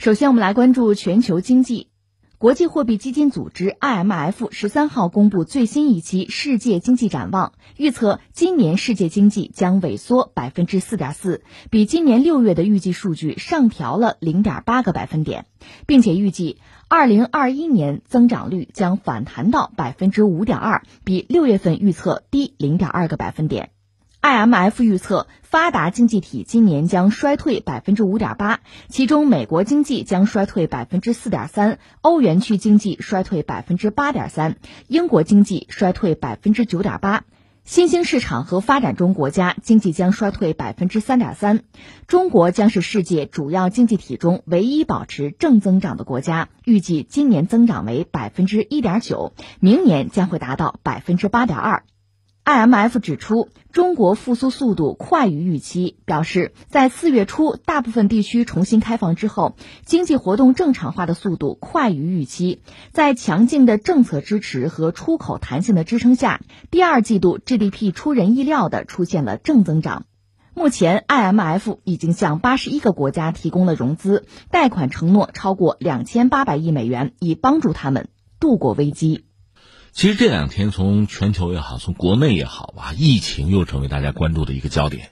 首先，我们来关注全球经济。国际货币基金组织 IMF 十三号公布最新一期世界经济展望，预测今年世界经济将萎缩百分之四点四，比今年六月的预计数据上调了零点八个百分点，并且预计二零二一年增长率将反弹到百分之五点二，比六月份预测低零点二个百分点。IMF 预测，发达经济体今年将衰退百分之五点八，其中美国经济将衰退百分之四点三，欧元区经济衰退百分之八点三，英国经济衰退百分之九点八，新兴市场和发展中国家经济将衰退百分之三点三，中国将是世界主要经济体中唯一保持正增长的国家，预计今年增长为百分之一点九，明年将会达到百分之八点二。IMF 指出，中国复苏速度快于预期，表示在四月初大部分地区重新开放之后，经济活动正常化的速度快于预期。在强劲的政策支持和出口弹性的支撑下，第二季度 GDP 出人意料的出现了正增长。目前，IMF 已经向八十一个国家提供了融资，贷款承诺超过两千八百亿美元，以帮助他们度过危机。其实这两天，从全球也好，从国内也好吧，疫情又成为大家关注的一个焦点。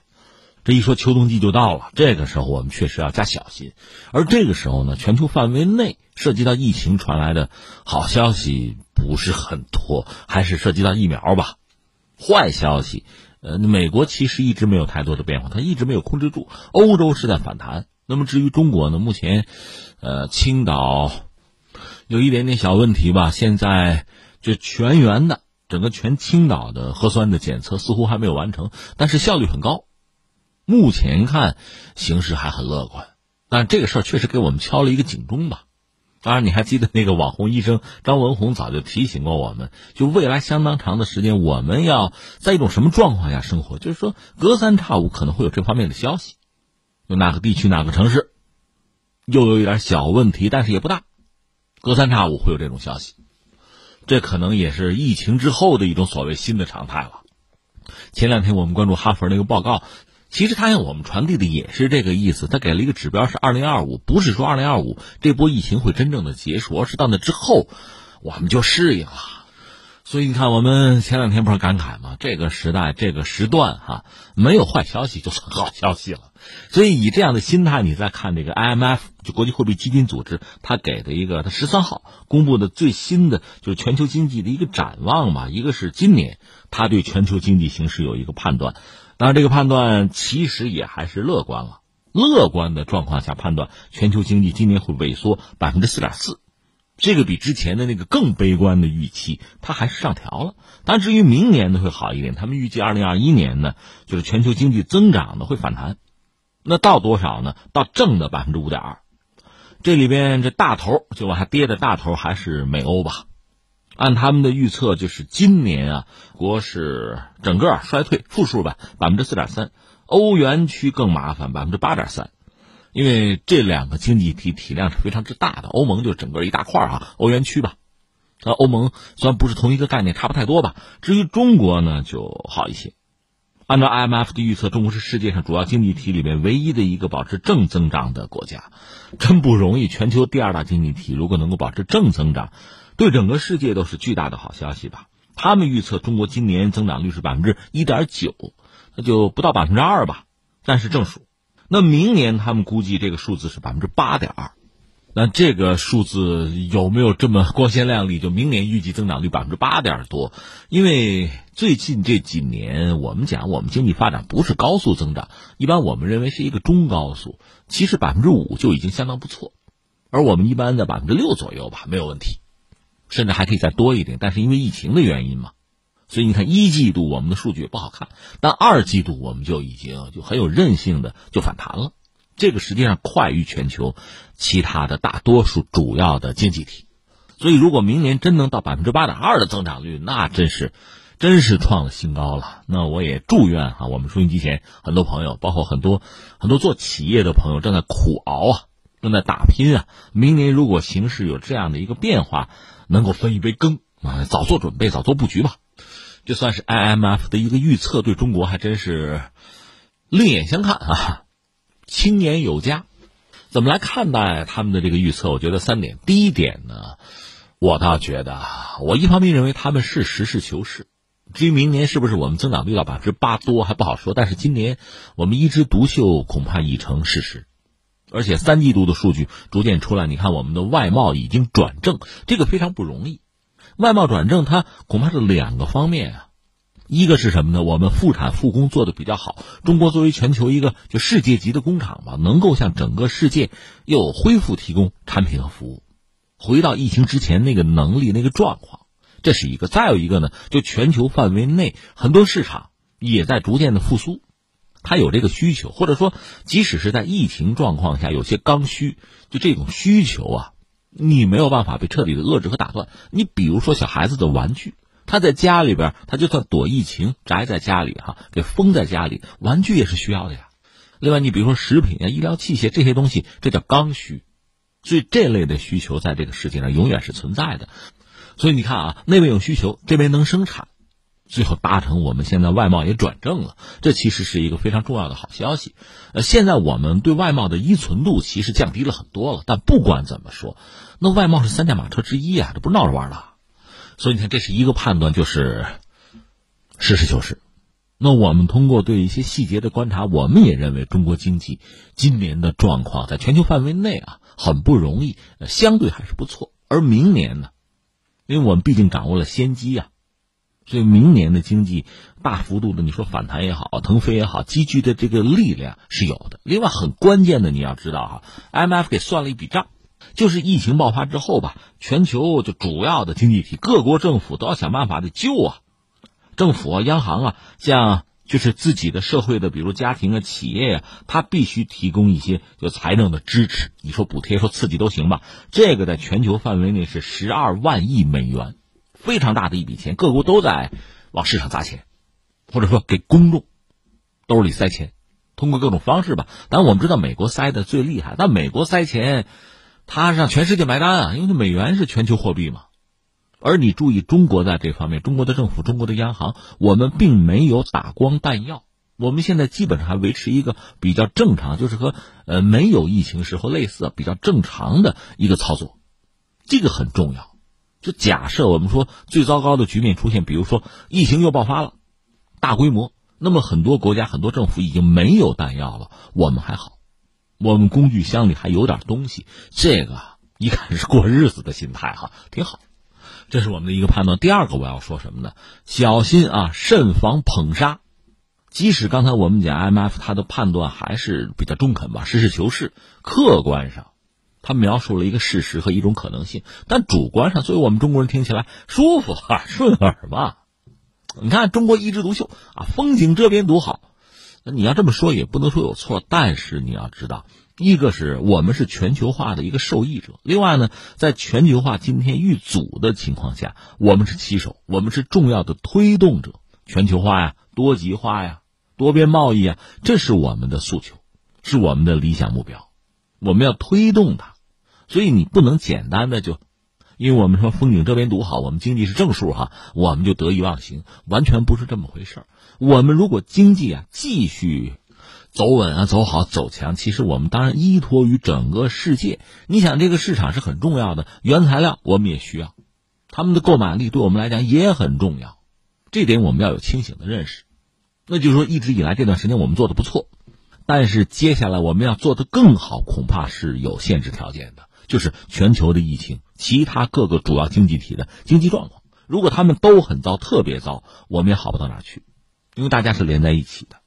这一说秋冬季就到了，这个时候我们确实要加小心。而这个时候呢，全球范围内涉及到疫情传来的好消息不是很多，还是涉及到疫苗吧。坏消息，呃，美国其实一直没有太多的变化，它一直没有控制住。欧洲是在反弹。那么至于中国呢，目前，呃，青岛有一点点小问题吧，现在。就全员的整个全青岛的核酸的检测似乎还没有完成，但是效率很高。目前看形势还很乐观，但这个事儿确实给我们敲了一个警钟吧。当然，你还记得那个网红医生张文宏早就提醒过我们，就未来相当长的时间，我们要在一种什么状况下生活？就是说，隔三差五可能会有这方面的消息，有哪个地区、哪个城市又有一点小问题，但是也不大，隔三差五会有这种消息。这可能也是疫情之后的一种所谓新的常态了。前两天我们关注哈佛那个报告，其实他向我们传递的也是这个意思。他给了一个指标是二零二五，不是说二零二五这波疫情会真正的结束，而是到那之后我们就适应了。所以你看，我们前两天不是感慨吗？这个时代，这个时段，哈，没有坏消息就算好消息了。所以以这样的心态，你再看这个 IMF，就国际货币基金组织，他给的一个他十三号公布的最新的就是全球经济的一个展望嘛。一个是今年他对全球经济形势有一个判断，当然这个判断其实也还是乐观了。乐观的状况下判断，全球经济今年会萎缩百分之四点四。这个比之前的那个更悲观的预期，它还是上调了。但至于明年呢，会好一点。他们预计二零二一年呢，就是全球经济增长呢会反弹，那到多少呢？到正的百分之五点二。这里边这大头就往下跌的大头还是美欧吧。按他们的预测，就是今年啊，国是整个衰退负数吧，百分之四点三。欧元区更麻烦，百分之八点三。因为这两个经济体体量是非常之大的，欧盟就整个一大块啊，欧元区吧。那欧盟虽然不是同一个概念，差不太多吧。至于中国呢，就好一些。按照 IMF 的预测，中国是世界上主要经济体里面唯一的一个保持正增长的国家，真不容易。全球第二大经济体如果能够保持正增长，对整个世界都是巨大的好消息吧。他们预测中国今年增长率是百分之一点九，那就不到百分之二吧，但是正数。那明年他们估计这个数字是百分之八点二，那这个数字有没有这么光鲜亮丽？就明年预计增长率百分之八点多，因为最近这几年我们讲我们经济发展不是高速增长，一般我们认为是一个中高速，其实百分之五就已经相当不错，而我们一般在百分之六左右吧，没有问题，甚至还可以再多一点，但是因为疫情的原因嘛。所以你看，一季度我们的数据也不好看，但二季度我们就已经就很有韧性的就反弹了，这个实际上快于全球其他的大多数主要的经济体。所以，如果明年真能到百分之八点二的增长率，那真是真是创了新高了。那我也祝愿哈，我们收音机前很多朋友，包括很多很多做企业的朋友，正在苦熬啊，正在打拼啊。明年如果形势有这样的一个变化，能够分一杯羹啊，早做准备，早做布局吧。这算是 IMF 的一个预测，对中国还真是另眼相看啊！青年有加。怎么来看待他们的这个预测？我觉得三点。第一点呢，我倒觉得，我一方面认为他们是实事求是。至于明年是不是我们增长率到百分之八多还不好说，但是今年我们一枝独秀恐怕已成事实。而且三季度的数据逐渐出来，你看我们的外贸已经转正，这个非常不容易。外贸转正，它恐怕是两个方面啊。一个是什么呢？我们复产复工做的比较好。中国作为全球一个就世界级的工厂吧，能够向整个世界又恢复提供产品和服务，回到疫情之前那个能力那个状况，这是一个。再有一个呢，就全球范围内很多市场也在逐渐的复苏，它有这个需求，或者说即使是在疫情状况下有些刚需，就这种需求啊，你没有办法被彻底的遏制和打断。你比如说小孩子的玩具。他在家里边，他就算躲疫情，宅在家里哈，给封在家里，玩具也是需要的呀。另外，你比如说食品啊、医疗器械这些东西，这叫刚需，所以这类的需求在这个世界上永远是存在的。所以你看啊，那边有需求，这边能生产，最后达成我们现在外贸也转正了，这其实是一个非常重要的好消息。呃，现在我们对外贸的依存度其实降低了很多了，但不管怎么说，那外贸是三驾马车之一啊，这不是闹着玩的。所以你看，这是一个判断，就是实事求是。那我们通过对一些细节的观察，我们也认为中国经济今年的状况在全球范围内啊很不容易，相对还是不错。而明年呢，因为我们毕竟掌握了先机啊，所以明年的经济大幅度的你说反弹也好，腾飞也好，积聚的这个力量是有的。另外，很关键的你要知道哈，M F 给算了一笔账。就是疫情爆发之后吧，全球就主要的经济体，各国政府都要想办法的救啊，政府啊、央行啊，像就是自己的社会的，比如家庭啊、企业呀，他必须提供一些就财政的支持，你说补贴、说刺激都行吧。这个在全球范围内是十二万亿美元，非常大的一笔钱，各国都在往市场砸钱，或者说给公众兜里塞钱，通过各种方式吧。但我们知道美国塞的最厉害，但美国塞钱。他让全世界买单啊，因为美元是全球货币嘛。而你注意，中国在这方面，中国的政府、中国的央行，我们并没有打光弹药。我们现在基本上还维持一个比较正常，就是和呃没有疫情时候类似，比较正常的一个操作。这个很重要。就假设我们说最糟糕的局面出现，比如说疫情又爆发了，大规模，那么很多国家、很多政府已经没有弹药了，我们还好。我们工具箱里还有点东西，这个一看是过日子的心态哈，挺好。这是我们的一个判断。第二个我要说什么呢？小心啊，慎防捧杀。即使刚才我们讲 M F，他的判断还是比较中肯吧，实事求是，客观上，他描述了一个事实和一种可能性。但主观上，作为我们中国人听起来舒服啊，顺耳嘛。你看，中国一枝独秀啊，风景这边独好。那你要这么说也不能说有错，但是你要知道，一个是我们是全球化的一个受益者，另外呢，在全球化今天遇阻的情况下，我们是旗手，我们是重要的推动者。全球化呀，多极化呀，多边贸易啊，这是我们的诉求，是我们的理想目标，我们要推动它。所以你不能简单的就，因为我们说风景这边独好，我们经济是正数哈，我们就得意忘形，完全不是这么回事儿。我们如果经济啊继续走稳啊走好走强，其实我们当然依托于整个世界。你想，这个市场是很重要的，原材料我们也需要，他们的购买力对我们来讲也很重要，这点我们要有清醒的认识。那就是说，一直以来这段时间我们做的不错，但是接下来我们要做的更好，恐怕是有限制条件的，就是全球的疫情，其他各个主要经济体的经济状况，如果他们都很糟，特别糟，我们也好不到哪去。因为大家是连在一起的，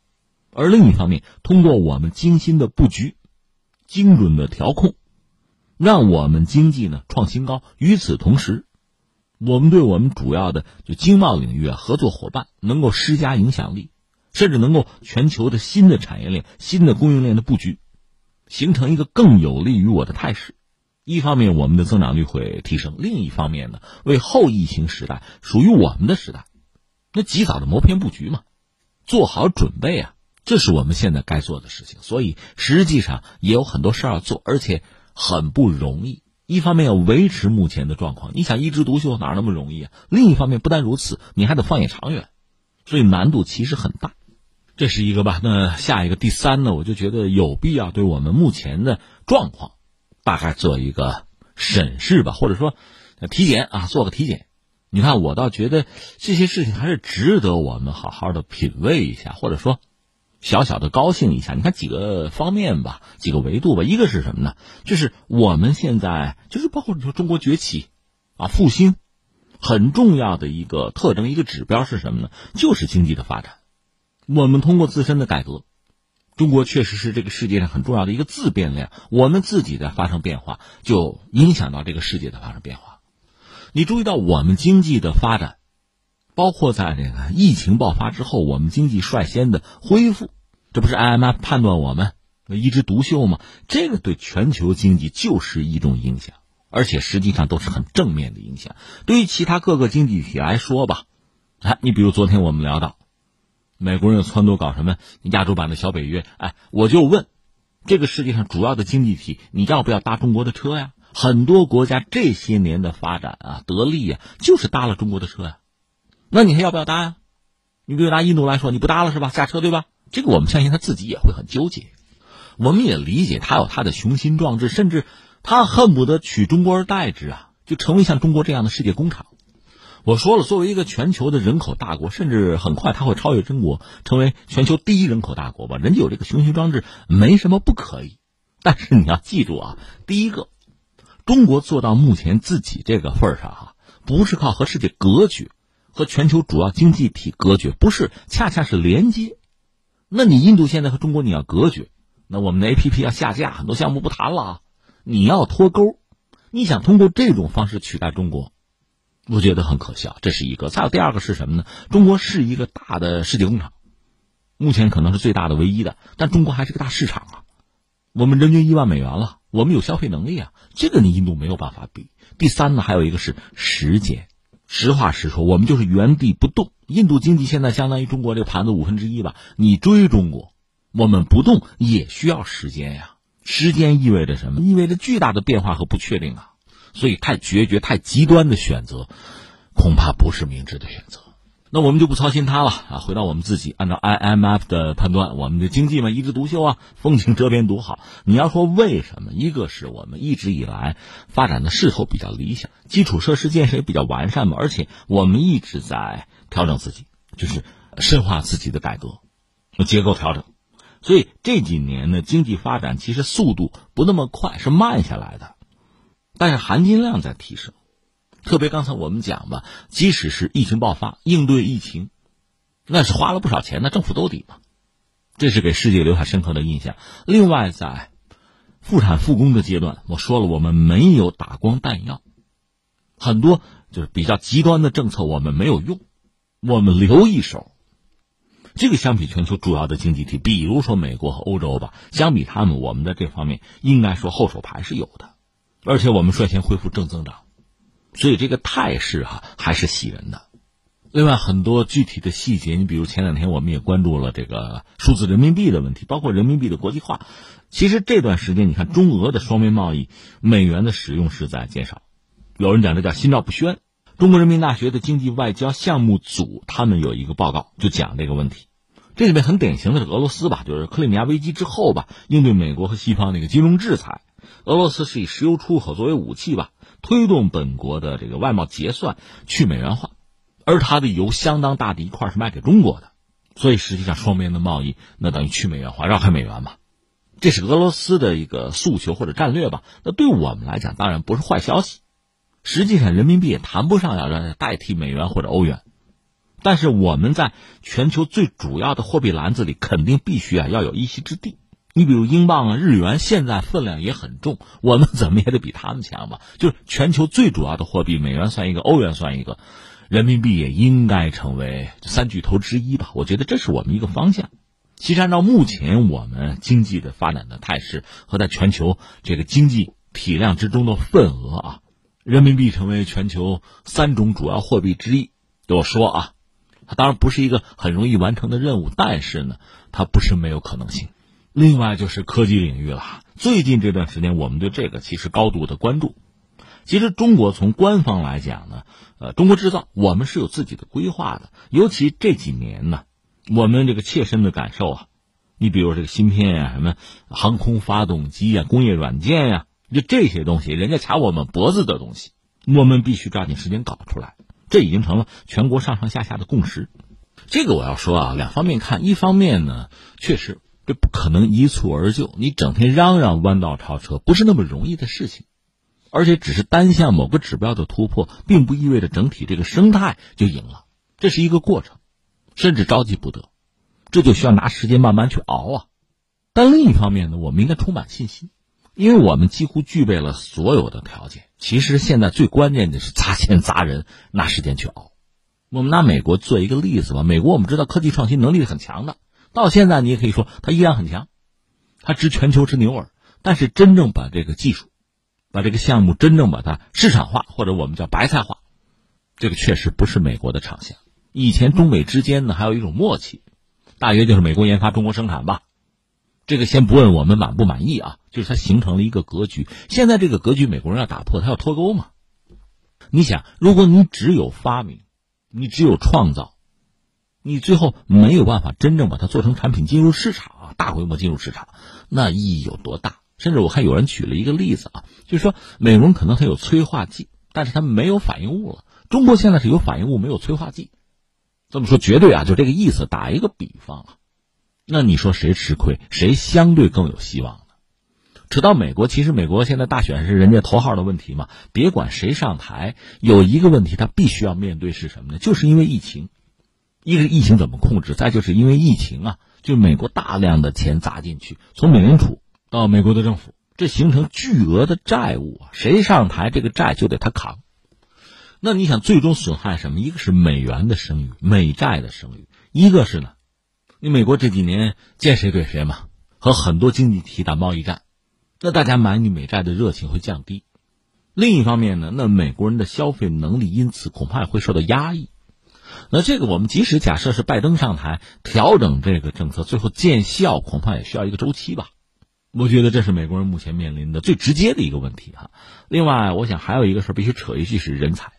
而另一方面，通过我们精心的布局、精准的调控，让我们经济呢创新高。与此同时，我们对我们主要的就经贸领域啊合作伙伴能够施加影响力，甚至能够全球的新的产业链、新的供应链的布局，形成一个更有利于我的态势。一方面，我们的增长率会提升；另一方面呢，为后疫情时代属于我们的时代，那及早的谋篇布局嘛。做好准备啊，这是我们现在该做的事情。所以实际上也有很多事儿要做，而且很不容易。一方面要维持目前的状况，你想一枝独秀哪那么容易啊？另一方面不但如此，你还得放眼长远，所以难度其实很大。这是一个吧？那下一个第三呢？我就觉得有必要对我们目前的状况，大概做一个审视吧，或者说体检啊，做个体检。你看，我倒觉得这些事情还是值得我们好好的品味一下，或者说小小的高兴一下。你看几个方面吧，几个维度吧。一个是什么呢？就是我们现在就是包括你说中国崛起啊复兴，很重要的一个特征，一个指标是什么呢？就是经济的发展。我们通过自身的改革，中国确实是这个世界上很重要的一个自变量。我们自己在发生变化，就影响到这个世界的发生变化。你注意到我们经济的发展，包括在这个疫情爆发之后，我们经济率先的恢复，这不是 IMF 判断我们一枝独秀吗？这个对全球经济就是一种影响，而且实际上都是很正面的影响。对于其他各个经济体来说吧，哎，你比如昨天我们聊到，美国人撺掇搞什么亚洲版的小北约，哎，我就问，这个世界上主要的经济体，你要不要搭中国的车呀？很多国家这些年的发展啊，得利呀，就是搭了中国的车呀。那你还要不要搭呀？你比如拿印度来说，你不搭了是吧？下车对吧？这个我们相信他自己也会很纠结。我们也理解他有他的雄心壮志，甚至他恨不得取中国而代之啊，就成为像中国这样的世界工厂。我说了，作为一个全球的人口大国，甚至很快他会超越中国，成为全球第一人口大国吧？人家有这个雄心壮志，没什么不可以。但是你要记住啊，第一个。中国做到目前自己这个份儿上哈，不是靠和世界隔绝，和全球主要经济体隔绝，不是，恰恰是连接。那你印度现在和中国你要隔绝，那我们的 A P P 要下架，很多项目不谈了啊。你要脱钩，你想通过这种方式取代中国，我觉得很可笑。这是一个。再有第二个是什么呢？中国是一个大的世界工厂，目前可能是最大的、唯一的，但中国还是个大市场啊。我们人均一万美元了。我们有消费能力啊，这个你印度没有办法比。第三呢，还有一个是时间。实话实说，我们就是原地不动。印度经济现在相当于中国这个盘子五分之一吧。你追中国，我们不动也需要时间呀。时间意味着什么？意味着巨大的变化和不确定啊。所以，太决绝、太极端的选择，恐怕不是明智的选择。那我们就不操心它了啊！回到我们自己，按照 IMF 的判断，我们的经济嘛一枝独秀啊，风景这边独好。你要说为什么？一个是我们一直以来发展的势头比较理想，基础设施建设也比较完善嘛，而且我们一直在调整自己，就是深化自己的改革、结构调整。所以这几年呢，经济发展其实速度不那么快，是慢下来的，但是含金量在提升。特别刚才我们讲吧，即使是疫情爆发，应对疫情，那是花了不少钱，那政府兜底嘛，这是给世界留下深刻的印象。另外，在复产复工的阶段，我说了，我们没有打光弹药，很多就是比较极端的政策我们没有用，我们留一手。这个相比全球主要的经济体，比如说美国和欧洲吧，相比他们，我们的这方面应该说后手牌是有的，而且我们率先恢复正增长。所以这个态势哈还是喜人的。另外很多具体的细节，你比如前两天我们也关注了这个数字人民币的问题，包括人民币的国际化。其实这段时间你看中俄的双边贸易，美元的使用是在减少。有人讲这叫心照不宣。中国人民大学的经济外交项目组他们有一个报告就讲这个问题。这里面很典型的是俄罗斯吧，就是克里米亚危机之后吧，应对美国和西方那个金融制裁，俄罗斯是以石油出口作为武器吧。推动本国的这个外贸结算去美元化，而它的油相当大的一块是卖给中国的，所以实际上双边的贸易那等于去美元化，绕开美元嘛，这是俄罗斯的一个诉求或者战略吧。那对我们来讲当然不是坏消息，实际上人民币也谈不上要让代替美元或者欧元，但是我们在全球最主要的货币篮子里肯定必须啊要有一席之地。你比如英镑啊、日元，现在分量也很重，我们怎么也得比他们强吧？就是全球最主要的货币，美元算一个，欧元算一个，人民币也应该成为三巨头之一吧？我觉得这是我们一个方向。其实按照目前我们经济的发展的态势和在全球这个经济体量之中的份额啊，人民币成为全球三种主要货币之一，我说啊，它当然不是一个很容易完成的任务，但是呢，它不是没有可能性。另外就是科技领域了。最近这段时间，我们对这个其实高度的关注。其实中国从官方来讲呢，呃，中国制造我们是有自己的规划的。尤其这几年呢，我们这个切身的感受啊，你比如这个芯片呀、什么航空发动机呀、工业软件呀，就这些东西，人家卡我们脖子的东西，我们必须抓紧时间搞出来。这已经成了全国上上下下的共识。这个我要说啊，两方面看，一方面呢，确实这不可能一蹴而就，你整天嚷嚷弯道超车不是那么容易的事情，而且只是单向某个指标的突破，并不意味着整体这个生态就赢了，这是一个过程，甚至着急不得，这就需要拿时间慢慢去熬啊。但另一方面呢，我们应该充满信心，因为我们几乎具备了所有的条件。其实现在最关键的是砸钱砸人，拿时间去熬。我们拿美国做一个例子吧。美国我们知道科技创新能力很强的，到现在你也可以说它依然很强，它值全球之牛耳。但是真正把这个技术、把这个项目真正把它市场化，或者我们叫白菜化，这个确实不是美国的长项。以前中美之间呢还有一种默契，大约就是美国研发，中国生产吧。这个先不问我们满不满意啊，就是它形成了一个格局。现在这个格局，美国人要打破，他要脱钩嘛？你想，如果你只有发明，你只有创造，你最后没有办法真正把它做成产品进入市场啊，大规模进入市场，那意义有多大？甚至我看有人举了一个例子啊，就是说美国人可能他有催化剂，但是他没有反应物了。中国现在是有反应物，没有催化剂。这么说绝对啊，就这个意思。打一个比方啊。那你说谁吃亏，谁相对更有希望呢？扯到美国，其实美国现在大选是人家头号的问题嘛。别管谁上台，有一个问题他必须要面对是什么呢？就是因为疫情，一个疫情怎么控制，再就是因为疫情啊，就美国大量的钱砸进去，从美联储到美国的政府，这形成巨额的债务啊。谁上台，这个债就得他扛。那你想，最终损害什么？一个是美元的声誉，美债的声誉；一个是呢？你美国这几年见谁怼谁嘛，和很多经济体打贸易战，那大家买你美债的热情会降低。另一方面呢，那美国人的消费能力因此恐怕也会受到压抑。那这个我们即使假设是拜登上台调整这个政策，最后见效恐怕也需要一个周期吧。我觉得这是美国人目前面临的最直接的一个问题哈。另外，我想还有一个事必须扯一句是人才。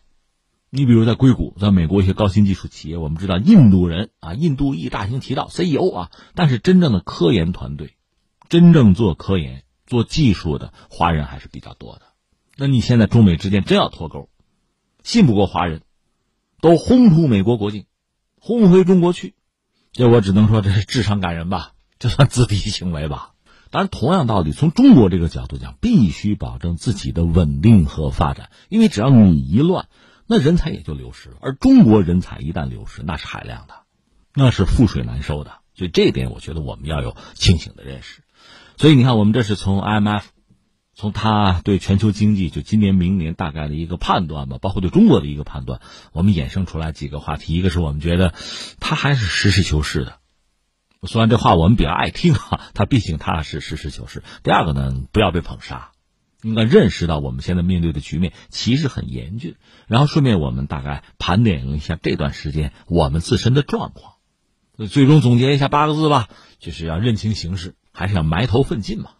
你比如在硅谷，在美国一些高新技术企业，我们知道印度人啊，印度裔大行其道 CEO 啊，但是真正的科研团队，真正做科研、做技术的华人还是比较多的。那你现在中美之间真要脱钩，信不过华人，都轰出美国国境，轰回中国去，这我只能说这是智商感人吧，这算自闭行为吧。当然，同样道理，从中国这个角度讲，必须保证自己的稳定和发展，因为只要你一乱。那人才也就流失了，而中国人才一旦流失，那是海量的，那是覆水难收的。所以这点，我觉得我们要有清醒的认识。所以你看，我们这是从 IMF，从他对全球经济就今年、明年大概的一个判断吧，包括对中国的一个判断，我们衍生出来几个话题。一个是我们觉得他还是实事求是的，说完这话我们比较爱听哈，他毕竟他是实事求是。第二个呢，不要被捧杀。应该认识到我们现在面对的局面其实很严峻，然后顺便我们大概盘点了一下这段时间我们自身的状况，最终总结一下八个字吧，就是要认清形势，还是要埋头奋进嘛。